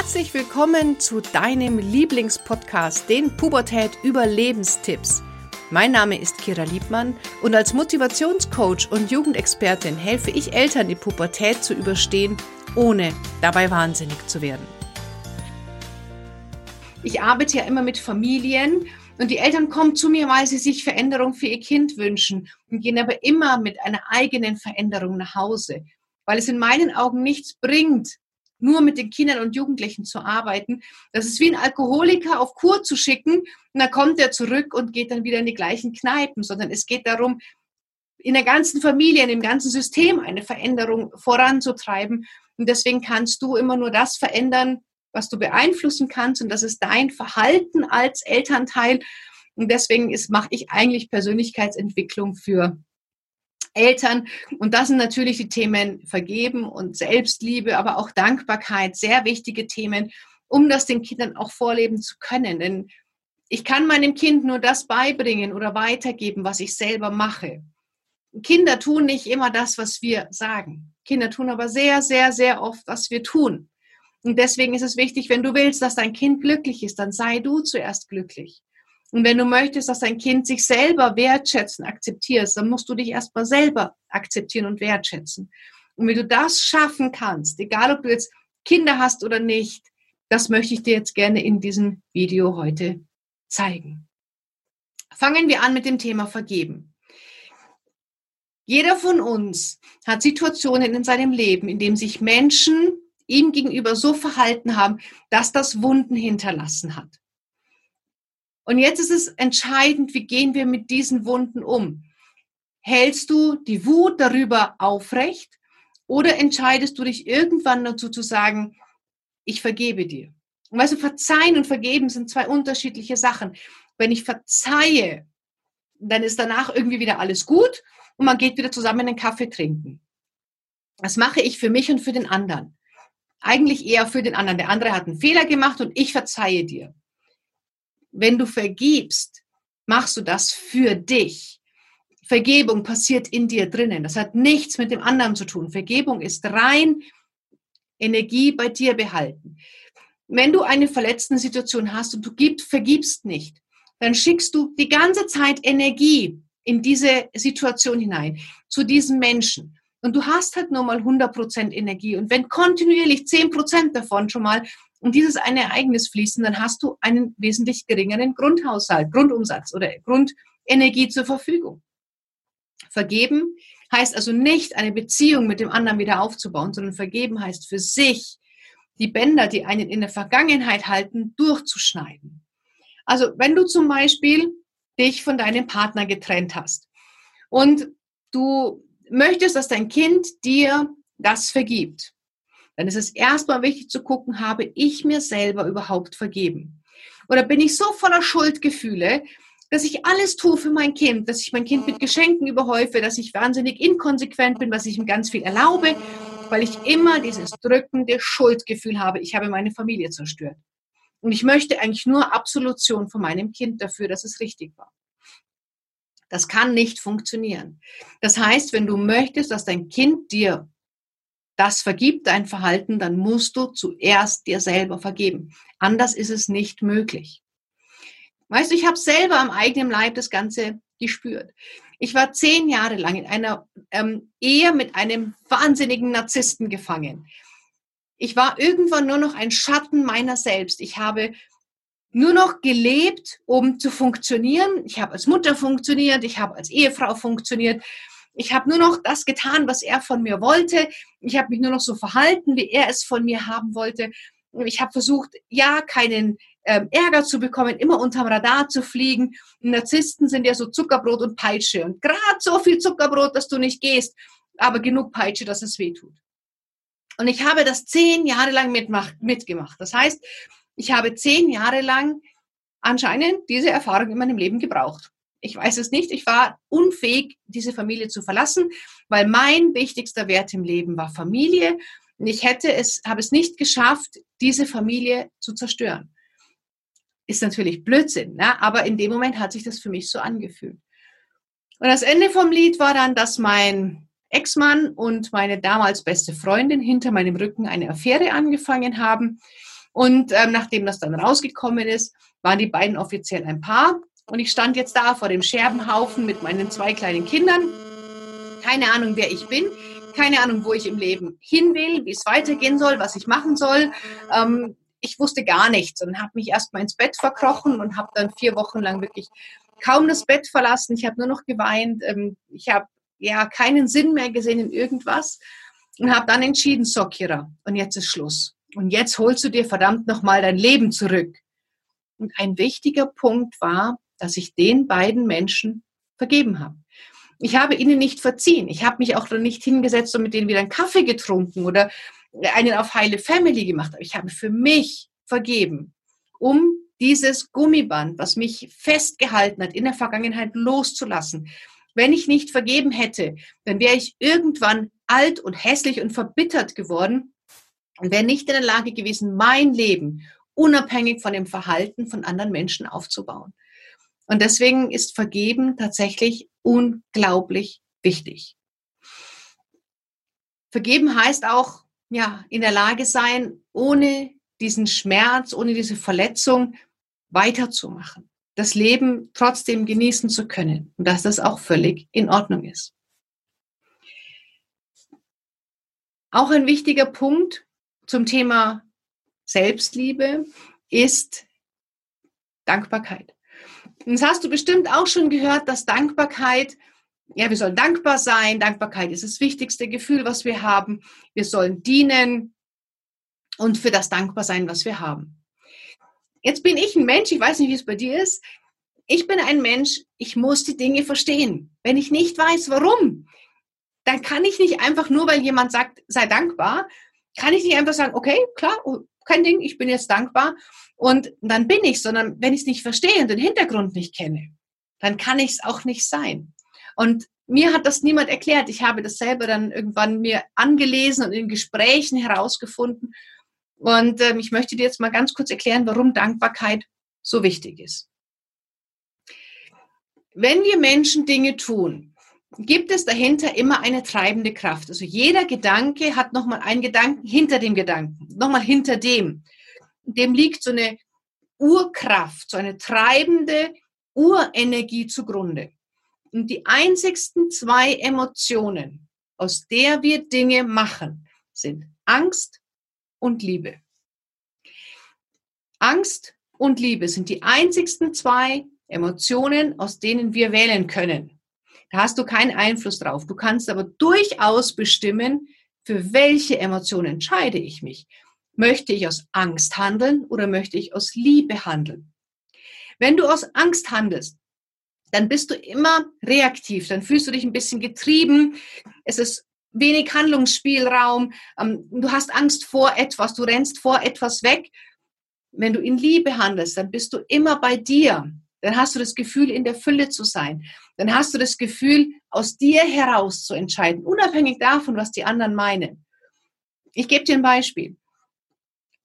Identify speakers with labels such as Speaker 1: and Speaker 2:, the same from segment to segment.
Speaker 1: Herzlich willkommen zu deinem Lieblingspodcast, den Pubertät Überlebenstipps. Mein Name ist Kira Liebmann und als Motivationscoach und Jugendexpertin helfe ich Eltern, die Pubertät zu überstehen, ohne dabei wahnsinnig zu werden. Ich arbeite ja immer mit Familien und die Eltern kommen zu mir, weil sie sich Veränderung für ihr Kind wünschen und gehen aber immer mit einer eigenen Veränderung nach Hause, weil es in meinen Augen nichts bringt, nur mit den Kindern und Jugendlichen zu arbeiten. Das ist wie ein Alkoholiker auf Kur zu schicken und dann kommt er zurück und geht dann wieder in die gleichen Kneipen, sondern es geht darum, in der ganzen Familie, in dem ganzen System eine Veränderung voranzutreiben. Und deswegen kannst du immer nur das verändern, was du beeinflussen kannst. Und das ist dein Verhalten als Elternteil. Und deswegen mache ich eigentlich Persönlichkeitsentwicklung für Eltern. Und das sind natürlich die Themen Vergeben und Selbstliebe, aber auch Dankbarkeit, sehr wichtige Themen, um das den Kindern auch vorleben zu können. Denn ich kann meinem Kind nur das beibringen oder weitergeben, was ich selber mache. Kinder tun nicht immer das, was wir sagen. Kinder tun aber sehr, sehr, sehr oft, was wir tun. Und deswegen ist es wichtig, wenn du willst, dass dein Kind glücklich ist, dann sei du zuerst glücklich. Und wenn du möchtest, dass dein Kind sich selber wertschätzen, akzeptierst, dann musst du dich erstmal selber akzeptieren und wertschätzen. Und wenn du das schaffen kannst, egal ob du jetzt Kinder hast oder nicht, das möchte ich dir jetzt gerne in diesem Video heute zeigen. Fangen wir an mit dem Thema Vergeben. Jeder von uns hat Situationen in seinem Leben, in denen sich Menschen ihm gegenüber so verhalten haben, dass das Wunden hinterlassen hat. Und jetzt ist es entscheidend, wie gehen wir mit diesen Wunden um? Hältst du die Wut darüber aufrecht oder entscheidest du dich irgendwann dazu zu sagen, ich vergebe dir? Und weißt du, verzeihen und vergeben sind zwei unterschiedliche Sachen. Wenn ich verzeihe, dann ist danach irgendwie wieder alles gut und man geht wieder zusammen einen Kaffee trinken. Das mache ich für mich und für den anderen. Eigentlich eher für den anderen. Der andere hat einen Fehler gemacht und ich verzeihe dir wenn du vergibst, machst du das für dich. Vergebung passiert in dir drinnen. Das hat nichts mit dem anderen zu tun. Vergebung ist rein Energie bei dir behalten. Wenn du eine verletzende Situation hast und du gibst, vergibst nicht, dann schickst du die ganze Zeit Energie in diese Situation hinein, zu diesem Menschen. Und du hast halt nur mal 100% Energie. Und wenn kontinuierlich 10% davon schon mal und dieses eine Ereignis fließen, dann hast du einen wesentlich geringeren Grundhaushalt, Grundumsatz oder Grundenergie zur Verfügung. Vergeben heißt also nicht, eine Beziehung mit dem anderen wieder aufzubauen, sondern vergeben heißt für sich, die Bänder, die einen in der Vergangenheit halten, durchzuschneiden. Also wenn du zum Beispiel dich von deinem Partner getrennt hast und du möchtest, dass dein Kind dir das vergibt, dann ist es erstmal wichtig zu gucken, habe ich mir selber überhaupt vergeben? Oder bin ich so voller Schuldgefühle, dass ich alles tue für mein Kind, dass ich mein Kind mit Geschenken überhäufe, dass ich wahnsinnig inkonsequent bin, was ich ihm ganz viel erlaube, weil ich immer dieses drückende Schuldgefühl habe, ich habe meine Familie zerstört. Und ich möchte eigentlich nur Absolution von meinem Kind dafür, dass es richtig war. Das kann nicht funktionieren. Das heißt, wenn du möchtest, dass dein Kind dir das vergibt dein Verhalten, dann musst du zuerst dir selber vergeben. Anders ist es nicht möglich. Weißt du, ich habe selber am eigenen Leib das Ganze gespürt. Ich war zehn Jahre lang in einer ähm, Ehe mit einem wahnsinnigen Narzissten gefangen. Ich war irgendwann nur noch ein Schatten meiner selbst. Ich habe nur noch gelebt, um zu funktionieren. Ich habe als Mutter funktioniert, ich habe als Ehefrau funktioniert. Ich habe nur noch das getan, was er von mir wollte. Ich habe mich nur noch so verhalten, wie er es von mir haben wollte. Ich habe versucht, ja, keinen ähm, Ärger zu bekommen, immer unterm Radar zu fliegen. Narzissten sind ja so Zuckerbrot und Peitsche. Und gerade so viel Zuckerbrot, dass du nicht gehst, aber genug Peitsche, dass es weh tut. Und ich habe das zehn Jahre lang mitgemacht. Das heißt, ich habe zehn Jahre lang anscheinend diese Erfahrung in meinem Leben gebraucht. Ich weiß es nicht. Ich war unfähig, diese Familie zu verlassen, weil mein wichtigster Wert im Leben war Familie. Und ich hätte es, habe es nicht geschafft, diese Familie zu zerstören. Ist natürlich Blödsinn, ne? aber in dem Moment hat sich das für mich so angefühlt. Und das Ende vom Lied war dann, dass mein Ex-Mann und meine damals beste Freundin hinter meinem Rücken eine Affäre angefangen haben. Und ähm, nachdem das dann rausgekommen ist, waren die beiden offiziell ein Paar. Und ich stand jetzt da vor dem Scherbenhaufen mit meinen zwei kleinen Kindern. Keine Ahnung, wer ich bin. Keine Ahnung, wo ich im Leben hin will, wie es weitergehen soll, was ich machen soll. Ähm, ich wusste gar nichts und habe mich erst mal ins Bett verkrochen und habe dann vier Wochen lang wirklich kaum das Bett verlassen. Ich habe nur noch geweint. Ähm, ich habe ja keinen Sinn mehr gesehen in irgendwas und habe dann entschieden, so Kira, und jetzt ist Schluss. Und jetzt holst du dir verdammt nochmal dein Leben zurück. Und ein wichtiger Punkt war, dass ich den beiden Menschen vergeben habe. Ich habe ihnen nicht verziehen. Ich habe mich auch nicht hingesetzt und mit denen wieder einen Kaffee getrunken oder einen auf heile Family gemacht. Aber ich habe für mich vergeben, um dieses Gummiband, was mich festgehalten hat, in der Vergangenheit loszulassen. Wenn ich nicht vergeben hätte, dann wäre ich irgendwann alt und hässlich und verbittert geworden und wäre nicht in der Lage gewesen, mein Leben unabhängig von dem Verhalten von anderen Menschen aufzubauen. Und deswegen ist Vergeben tatsächlich unglaublich wichtig. Vergeben heißt auch, ja, in der Lage sein, ohne diesen Schmerz, ohne diese Verletzung weiterzumachen. Das Leben trotzdem genießen zu können und dass das auch völlig in Ordnung ist. Auch ein wichtiger Punkt zum Thema Selbstliebe ist Dankbarkeit. Das hast du bestimmt auch schon gehört, dass Dankbarkeit, ja, wir sollen dankbar sein. Dankbarkeit ist das wichtigste Gefühl, was wir haben. Wir sollen dienen und für das dankbar sein, was wir haben. Jetzt bin ich ein Mensch, ich weiß nicht, wie es bei dir ist. Ich bin ein Mensch, ich muss die Dinge verstehen. Wenn ich nicht weiß, warum, dann kann ich nicht einfach nur, weil jemand sagt, sei dankbar, kann ich nicht einfach sagen, okay, klar, oh, kein Ding, ich bin jetzt dankbar und dann bin ich, sondern wenn ich es nicht verstehe und den Hintergrund nicht kenne, dann kann ich es auch nicht sein. Und mir hat das niemand erklärt. Ich habe das selber dann irgendwann mir angelesen und in Gesprächen herausgefunden. Und ähm, ich möchte dir jetzt mal ganz kurz erklären, warum Dankbarkeit so wichtig ist. Wenn wir Menschen Dinge tun, gibt es dahinter immer eine treibende Kraft. Also jeder Gedanke hat nochmal einen Gedanken hinter dem Gedanken, nochmal hinter dem. Dem liegt so eine Urkraft, so eine treibende Urenergie zugrunde. Und die einzigsten zwei Emotionen, aus der wir Dinge machen, sind Angst und Liebe. Angst und Liebe sind die einzigsten zwei Emotionen, aus denen wir wählen können. Da hast du keinen Einfluss drauf. Du kannst aber durchaus bestimmen, für welche Emotion entscheide ich mich. Möchte ich aus Angst handeln oder möchte ich aus Liebe handeln? Wenn du aus Angst handelst, dann bist du immer reaktiv, dann fühlst du dich ein bisschen getrieben, es ist wenig Handlungsspielraum, ähm, du hast Angst vor etwas, du rennst vor etwas weg. Wenn du in Liebe handelst, dann bist du immer bei dir dann hast du das Gefühl, in der Fülle zu sein. Dann hast du das Gefühl, aus dir heraus zu entscheiden, unabhängig davon, was die anderen meinen. Ich gebe dir ein Beispiel.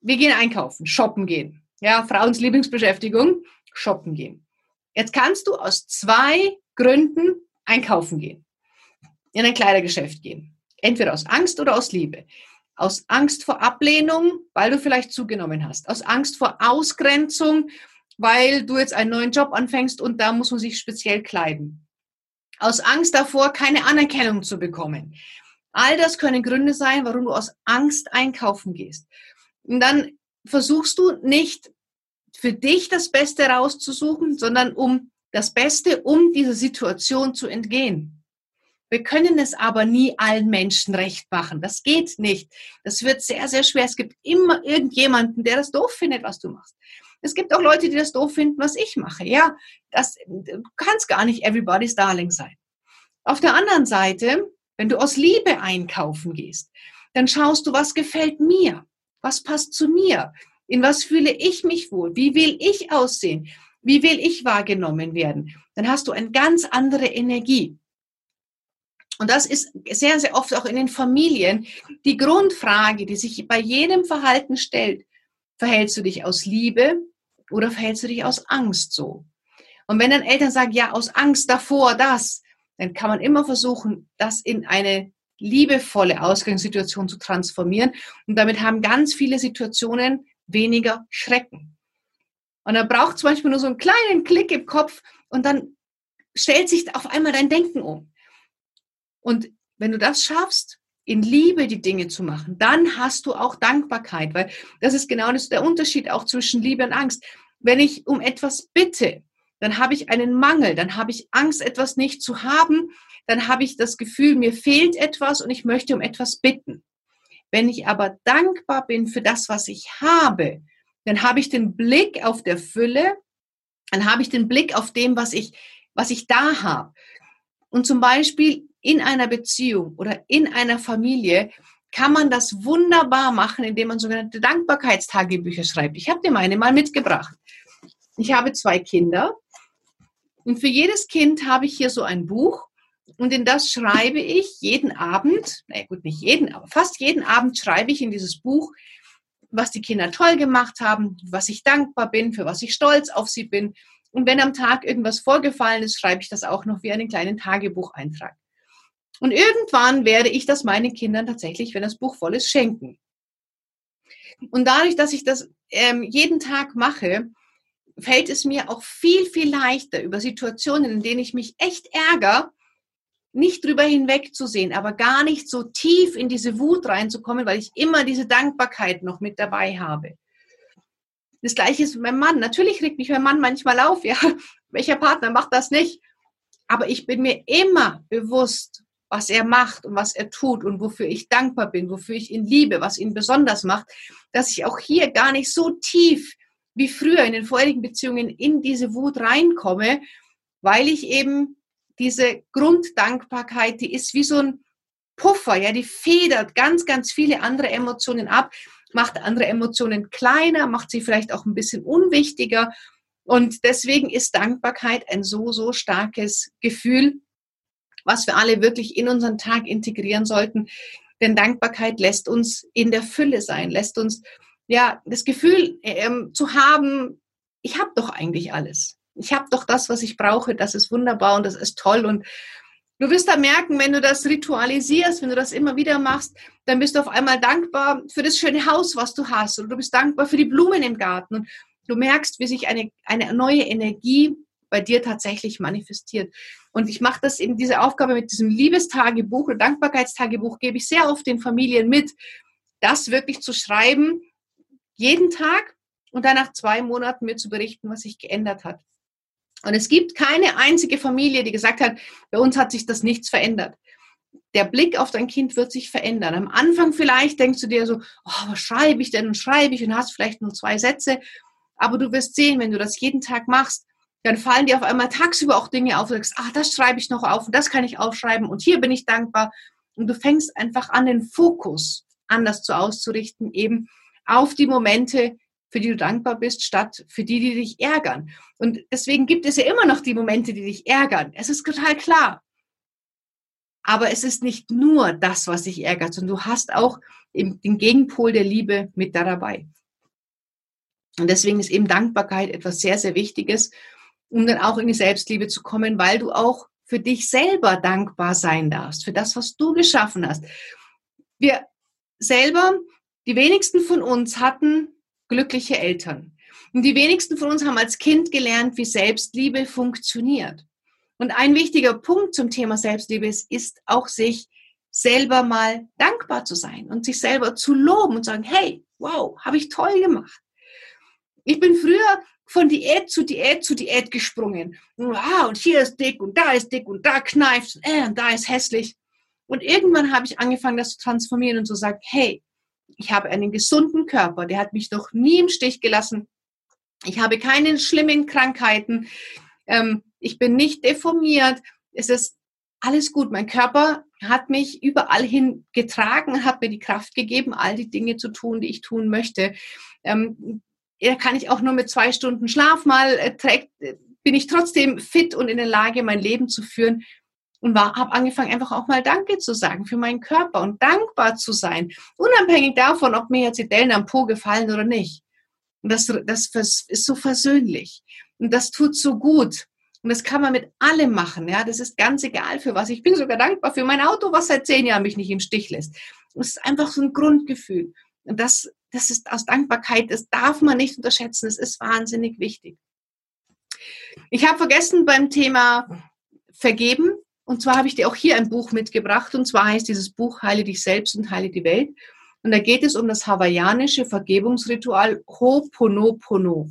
Speaker 1: Wir gehen einkaufen, shoppen gehen. Ja, Frauens Lieblingsbeschäftigung, shoppen gehen. Jetzt kannst du aus zwei Gründen einkaufen gehen. In ein Kleidergeschäft gehen. Entweder aus Angst oder aus Liebe. Aus Angst vor Ablehnung, weil du vielleicht zugenommen hast. Aus Angst vor Ausgrenzung, weil du jetzt einen neuen Job anfängst und da muss man sich speziell kleiden. Aus Angst davor, keine Anerkennung zu bekommen. All das können Gründe sein, warum du aus Angst einkaufen gehst. Und dann versuchst du nicht für dich das Beste rauszusuchen, sondern um das Beste, um dieser Situation zu entgehen. Wir können es aber nie allen Menschen recht machen. Das geht nicht. Das wird sehr, sehr schwer. Es gibt immer irgendjemanden, der das doof findet, was du machst. Es gibt auch Leute, die das doof finden, was ich mache. Ja, das du kannst gar nicht everybody's darling sein. Auf der anderen Seite, wenn du aus Liebe einkaufen gehst, dann schaust du, was gefällt mir? Was passt zu mir? In was fühle ich mich wohl? Wie will ich aussehen? Wie will ich wahrgenommen werden? Dann hast du eine ganz andere Energie. Und das ist sehr, sehr oft auch in den Familien die Grundfrage, die sich bei jedem Verhalten stellt. Verhältst du dich aus Liebe oder verhältst du dich aus Angst so? Und wenn dann Eltern sagen, ja, aus Angst davor das, dann kann man immer versuchen, das in eine liebevolle Ausgangssituation zu transformieren. Und damit haben ganz viele Situationen weniger Schrecken. Und er braucht zum Beispiel nur so einen kleinen Klick im Kopf und dann stellt sich auf einmal dein Denken um. Und wenn du das schaffst, in Liebe die Dinge zu machen, dann hast du auch Dankbarkeit, weil das ist genau das, der Unterschied auch zwischen Liebe und Angst. Wenn ich um etwas bitte, dann habe ich einen Mangel, dann habe ich Angst, etwas nicht zu haben, dann habe ich das Gefühl, mir fehlt etwas und ich möchte um etwas bitten. Wenn ich aber dankbar bin für das, was ich habe, dann habe ich den Blick auf der Fülle, dann habe ich den Blick auf dem, was ich, was ich da habe. Und zum Beispiel in einer Beziehung oder in einer Familie kann man das wunderbar machen, indem man sogenannte Dankbarkeitstagebücher schreibt. Ich habe dir meine mal mitgebracht. Ich habe zwei Kinder und für jedes Kind habe ich hier so ein Buch und in das schreibe ich jeden Abend, na gut, nicht jeden, aber fast jeden Abend schreibe ich in dieses Buch, was die Kinder toll gemacht haben, was ich dankbar bin, für was ich stolz auf sie bin. Und wenn am Tag irgendwas vorgefallen ist, schreibe ich das auch noch wie einen kleinen Tagebucheintrag. Und irgendwann werde ich das meinen Kindern tatsächlich, wenn das Buch voll ist, schenken. Und dadurch, dass ich das ähm, jeden Tag mache, fällt es mir auch viel, viel leichter, über Situationen, in denen ich mich echt ärgere, nicht drüber hinwegzusehen, aber gar nicht so tief in diese Wut reinzukommen, weil ich immer diese Dankbarkeit noch mit dabei habe. Das gleiche ist mit meinem Mann. Natürlich regt mich mein Mann manchmal auf, ja. Welcher Partner macht das nicht? Aber ich bin mir immer bewusst, was er macht und was er tut und wofür ich dankbar bin, wofür ich ihn liebe, was ihn besonders macht, dass ich auch hier gar nicht so tief wie früher in den vorherigen Beziehungen in diese Wut reinkomme, weil ich eben diese Grunddankbarkeit, die ist wie so ein Puffer, ja, die federt ganz, ganz viele andere Emotionen ab, macht andere Emotionen kleiner, macht sie vielleicht auch ein bisschen unwichtiger. Und deswegen ist Dankbarkeit ein so, so starkes Gefühl, was wir alle wirklich in unseren Tag integrieren sollten. Denn Dankbarkeit lässt uns in der Fülle sein, lässt uns ja das Gefühl ähm, zu haben, ich habe doch eigentlich alles. Ich habe doch das, was ich brauche. Das ist wunderbar und das ist toll. Und du wirst da merken, wenn du das ritualisierst, wenn du das immer wieder machst, dann bist du auf einmal dankbar für das schöne Haus, was du hast. Und du bist dankbar für die Blumen im Garten. Und du merkst, wie sich eine, eine neue Energie bei dir tatsächlich manifestiert. Und ich mache das eben, diese Aufgabe mit diesem Liebestagebuch oder Dankbarkeitstagebuch, gebe ich sehr oft den Familien mit, das wirklich zu schreiben, jeden Tag und dann nach zwei Monaten mir zu berichten, was sich geändert hat. Und es gibt keine einzige Familie, die gesagt hat, bei uns hat sich das nichts verändert. Der Blick auf dein Kind wird sich verändern. Am Anfang vielleicht denkst du dir so, oh, was schreibe ich denn und schreibe ich und hast vielleicht nur zwei Sätze. Aber du wirst sehen, wenn du das jeden Tag machst, dann fallen dir auf einmal tagsüber auch Dinge auf. Du sagst, ah, das schreibe ich noch auf und das kann ich aufschreiben und hier bin ich dankbar. Und du fängst einfach an, den Fokus anders zu auszurichten, eben auf die Momente, für die du dankbar bist, statt für die, die dich ärgern. Und deswegen gibt es ja immer noch die Momente, die dich ärgern. Es ist total klar. Aber es ist nicht nur das, was dich ärgert, sondern du hast auch den Gegenpol der Liebe mit da dabei. Und deswegen ist eben Dankbarkeit etwas sehr, sehr Wichtiges um dann auch in die Selbstliebe zu kommen, weil du auch für dich selber dankbar sein darfst, für das, was du geschaffen hast. Wir selber, die wenigsten von uns hatten glückliche Eltern. Und die wenigsten von uns haben als Kind gelernt, wie Selbstliebe funktioniert. Und ein wichtiger Punkt zum Thema Selbstliebe ist, ist auch sich selber mal dankbar zu sein und sich selber zu loben und sagen, hey, wow, habe ich toll gemacht. Ich bin früher von Diät zu Diät zu Diät gesprungen. Ah, und hier ist dick und da ist dick und da kneift äh, und da ist hässlich. Und irgendwann habe ich angefangen, das zu transformieren und zu sagen, hey, ich habe einen gesunden Körper, der hat mich noch nie im Stich gelassen. Ich habe keine schlimmen Krankheiten. Ähm, ich bin nicht deformiert. Es ist alles gut. Mein Körper hat mich überall hin getragen, hat mir die Kraft gegeben, all die Dinge zu tun, die ich tun möchte. Ähm, ja, kann ich auch nur mit zwei Stunden Schlaf mal äh, trägt, bin ich trotzdem fit und in der Lage, mein Leben zu führen. Und habe angefangen, einfach auch mal Danke zu sagen für meinen Körper und dankbar zu sein, unabhängig davon, ob mir jetzt die Dellen am Po gefallen oder nicht. Und das, das ist so versöhnlich. Und das tut so gut. Und das kann man mit allem machen. Ja, das ist ganz egal für was. Ich bin sogar dankbar für mein Auto, was seit zehn Jahren mich nicht im Stich lässt. Das ist einfach so ein Grundgefühl. Und das das ist aus Dankbarkeit, das darf man nicht unterschätzen, es ist wahnsinnig wichtig. Ich habe vergessen beim Thema Vergeben, und zwar habe ich dir auch hier ein Buch mitgebracht, und zwar heißt dieses Buch Heile dich selbst und heile die Welt. Und da geht es um das hawaiianische Vergebungsritual Ho'oponopono.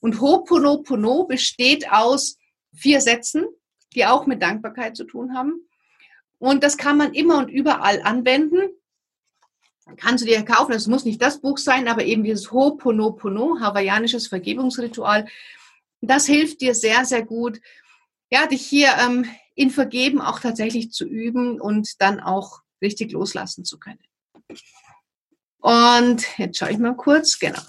Speaker 1: Und Ho'oponopono besteht aus vier Sätzen, die auch mit Dankbarkeit zu tun haben. Und das kann man immer und überall anwenden. Kannst du dir kaufen, es muss nicht das Buch sein, aber eben dieses Ho'oponopono, hawaiianisches Vergebungsritual. Das hilft dir sehr, sehr gut, ja, dich hier ähm, in Vergeben auch tatsächlich zu üben und dann auch richtig loslassen zu können. Und jetzt schaue ich mal kurz, genau.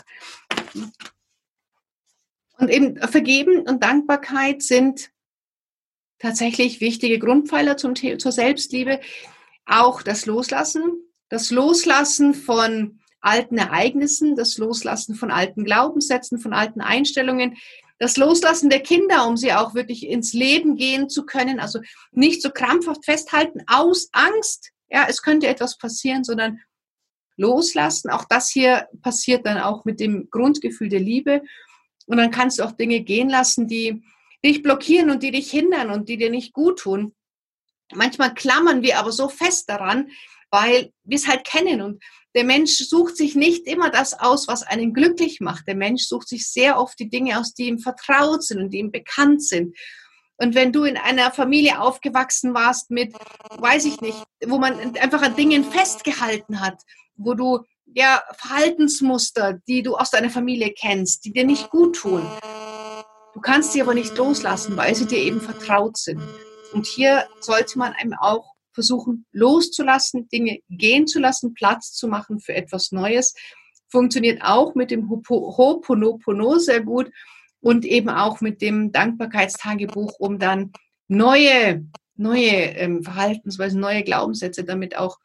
Speaker 1: Und eben Vergeben und Dankbarkeit sind tatsächlich wichtige Grundpfeiler zum, zur Selbstliebe. Auch das Loslassen, das Loslassen von alten Ereignissen, das Loslassen von alten Glaubenssätzen, von alten Einstellungen, das Loslassen der Kinder, um sie auch wirklich ins Leben gehen zu können. Also nicht so krampfhaft festhalten aus Angst, ja, es könnte etwas passieren, sondern loslassen. Auch das hier passiert dann auch mit dem Grundgefühl der Liebe. Und dann kannst du auch Dinge gehen lassen, die dich blockieren und die dich hindern und die dir nicht gut tun. Manchmal klammern wir aber so fest daran, weil wir es halt kennen. Und der Mensch sucht sich nicht immer das aus, was einen glücklich macht. Der Mensch sucht sich sehr oft die Dinge aus, die ihm vertraut sind und die ihm bekannt sind. Und wenn du in einer Familie aufgewachsen warst mit, weiß ich nicht, wo man einfach an Dingen festgehalten hat, wo du ja Verhaltensmuster, die du aus deiner Familie kennst, die dir nicht gut tun. Du kannst sie aber nicht loslassen, weil sie dir eben vertraut sind. Und hier sollte man einem auch versuchen loszulassen, Dinge gehen zu lassen, Platz zu machen für etwas Neues. Funktioniert auch mit dem Ho'oponopono sehr gut und eben auch mit dem Dankbarkeitstagebuch, um dann neue, neue ähm, Verhaltensweisen, neue Glaubenssätze damit auch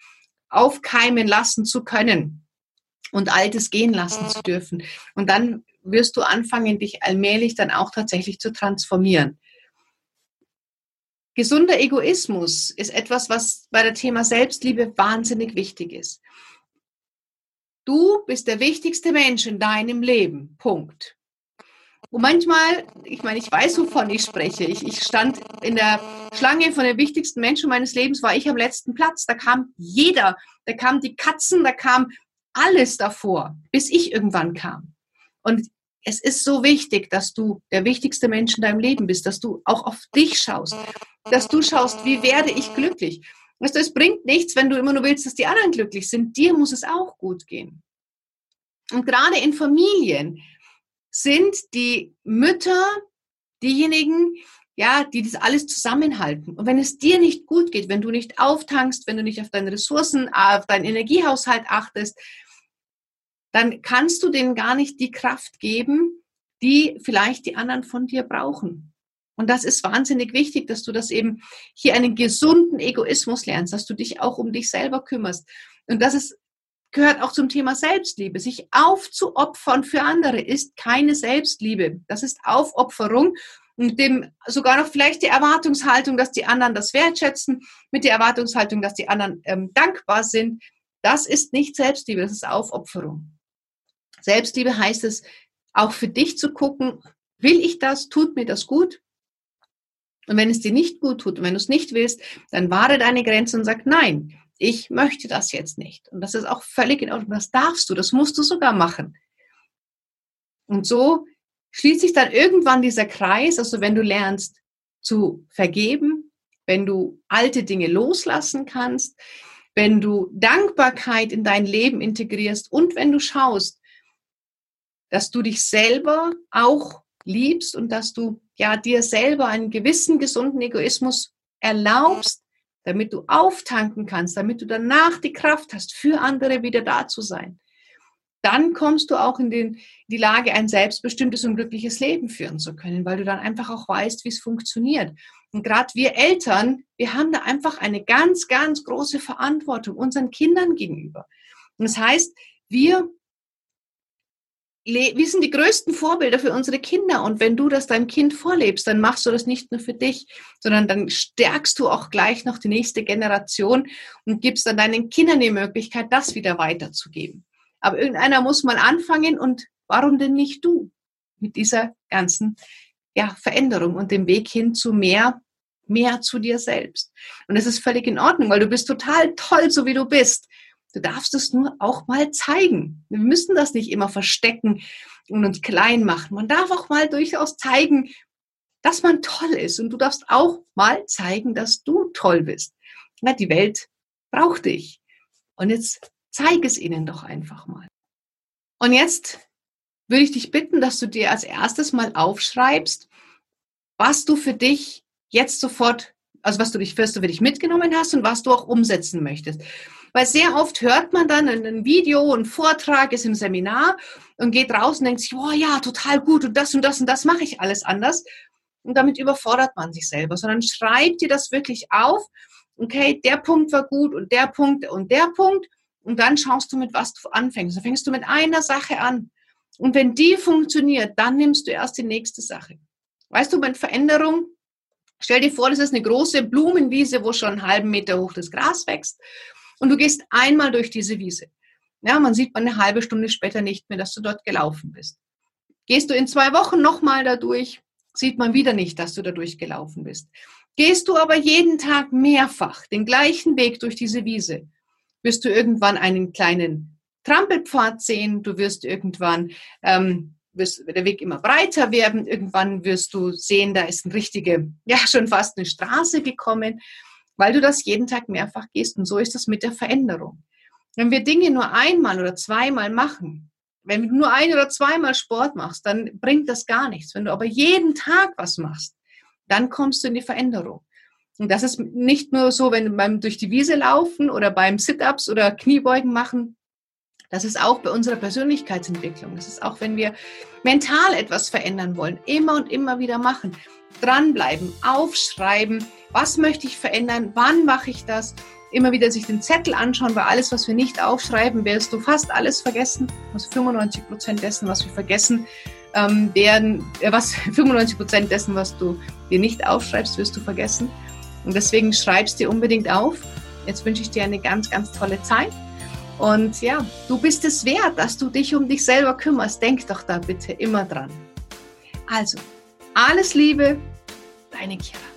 Speaker 1: aufkeimen lassen zu können und Altes gehen lassen zu dürfen. Und dann wirst du anfangen, dich allmählich dann auch tatsächlich zu transformieren. Gesunder Egoismus ist etwas, was bei der Thema Selbstliebe wahnsinnig wichtig ist. Du bist der wichtigste Mensch in deinem Leben. Punkt. Und manchmal, ich meine, ich weiß, wovon ich spreche. Ich, ich stand in der Schlange von den wichtigsten Menschen meines Lebens, war ich am letzten Platz. Da kam jeder, da kamen die Katzen, da kam alles davor, bis ich irgendwann kam. Und es ist so wichtig, dass du der wichtigste Mensch in deinem Leben bist, dass du auch auf dich schaust, dass du schaust, wie werde ich glücklich. Weißt du, es bringt nichts, wenn du immer nur willst, dass die anderen glücklich sind. Dir muss es auch gut gehen. Und gerade in Familien sind die Mütter diejenigen, ja, die das alles zusammenhalten. Und wenn es dir nicht gut geht, wenn du nicht auftankst, wenn du nicht auf deine Ressourcen, auf deinen Energiehaushalt achtest, dann kannst du denen gar nicht die Kraft geben, die vielleicht die anderen von dir brauchen. Und das ist wahnsinnig wichtig, dass du das eben hier einen gesunden Egoismus lernst, dass du dich auch um dich selber kümmerst. Und das ist, gehört auch zum Thema Selbstliebe. Sich aufzuopfern für andere ist keine Selbstliebe. Das ist Aufopferung und dem sogar noch vielleicht die Erwartungshaltung, dass die anderen das wertschätzen, mit der Erwartungshaltung, dass die anderen ähm, dankbar sind. Das ist nicht Selbstliebe, das ist Aufopferung. Selbstliebe heißt es, auch für dich zu gucken, will ich das, tut mir das gut? Und wenn es dir nicht gut tut und wenn du es nicht willst, dann wahre deine Grenze und sag, nein, ich möchte das jetzt nicht. Und das ist auch völlig in Ordnung. Das darfst du, das musst du sogar machen. Und so schließt sich dann irgendwann dieser Kreis, also wenn du lernst zu vergeben, wenn du alte Dinge loslassen kannst, wenn du Dankbarkeit in dein Leben integrierst und wenn du schaust, dass du dich selber auch liebst und dass du ja dir selber einen gewissen gesunden Egoismus erlaubst, damit du auftanken kannst, damit du danach die Kraft hast, für andere wieder da zu sein. Dann kommst du auch in den, die Lage, ein selbstbestimmtes und glückliches Leben führen zu können, weil du dann einfach auch weißt, wie es funktioniert. Und gerade wir Eltern, wir haben da einfach eine ganz, ganz große Verantwortung unseren Kindern gegenüber. Und das heißt, wir wir sind die größten Vorbilder für unsere Kinder. Und wenn du das deinem Kind vorlebst, dann machst du das nicht nur für dich, sondern dann stärkst du auch gleich noch die nächste Generation und gibst dann deinen Kindern die Möglichkeit, das wieder weiterzugeben. Aber irgendeiner muss mal anfangen und warum denn nicht du mit dieser ganzen ja, Veränderung und dem Weg hin zu mehr, mehr zu dir selbst. Und es ist völlig in Ordnung, weil du bist total toll, so wie du bist. Du darfst es nur auch mal zeigen. Wir müssen das nicht immer verstecken und uns klein machen. Man darf auch mal durchaus zeigen, dass man toll ist. Und du darfst auch mal zeigen, dass du toll bist. Na, die Welt braucht dich. Und jetzt zeig es ihnen doch einfach mal. Und jetzt würde ich dich bitten, dass du dir als erstes mal aufschreibst, was du für dich jetzt sofort, also was du dich first für dich mitgenommen hast und was du auch umsetzen möchtest. Weil sehr oft hört man dann ein Video, ein Vortrag, ist im Seminar und geht raus und denkt sich, oh ja, total gut und das und das und das mache ich alles anders. Und damit überfordert man sich selber, sondern schreib dir das wirklich auf. Okay, der Punkt war gut und der Punkt und der Punkt. Und dann schaust du, mit was du anfängst. Dann fängst du mit einer Sache an. Und wenn die funktioniert, dann nimmst du erst die nächste Sache. Weißt du, mit Veränderung, stell dir vor, das ist eine große Blumenwiese, wo schon einen halben Meter hoch das Gras wächst. Und du gehst einmal durch diese Wiese. Ja, man sieht man eine halbe Stunde später nicht mehr, dass du dort gelaufen bist. Gehst du in zwei Wochen nochmal dadurch, sieht man wieder nicht, dass du dadurch gelaufen bist. Gehst du aber jeden Tag mehrfach den gleichen Weg durch diese Wiese, wirst du irgendwann einen kleinen Trampelpfad sehen, du wirst irgendwann, ähm, wirst der Weg immer breiter werden, irgendwann wirst du sehen, da ist eine richtige, ja schon fast eine Straße gekommen, weil du das jeden Tag mehrfach gehst und so ist das mit der Veränderung. Wenn wir Dinge nur einmal oder zweimal machen, wenn du nur ein oder zweimal Sport machst, dann bringt das gar nichts. Wenn du aber jeden Tag was machst, dann kommst du in die Veränderung. Und das ist nicht nur so, wenn du beim durch die Wiese laufen oder beim Sit-ups oder Kniebeugen machen. Das ist auch bei unserer Persönlichkeitsentwicklung. Das ist auch, wenn wir mental etwas verändern wollen, immer und immer wieder machen. Dranbleiben, aufschreiben, was möchte ich verändern, wann mache ich das, immer wieder sich den Zettel anschauen, weil alles, was wir nicht aufschreiben, wirst du fast alles vergessen. Also 95 Prozent dessen, was wir vergessen, ähm, werden, äh, was 95 Prozent dessen, was du dir nicht aufschreibst, wirst du vergessen. Und deswegen schreibst dir unbedingt auf. Jetzt wünsche ich dir eine ganz, ganz tolle Zeit. Und ja, du bist es wert, dass du dich um dich selber kümmerst. Denk doch da bitte immer dran. Also, alles Liebe, deine Kira.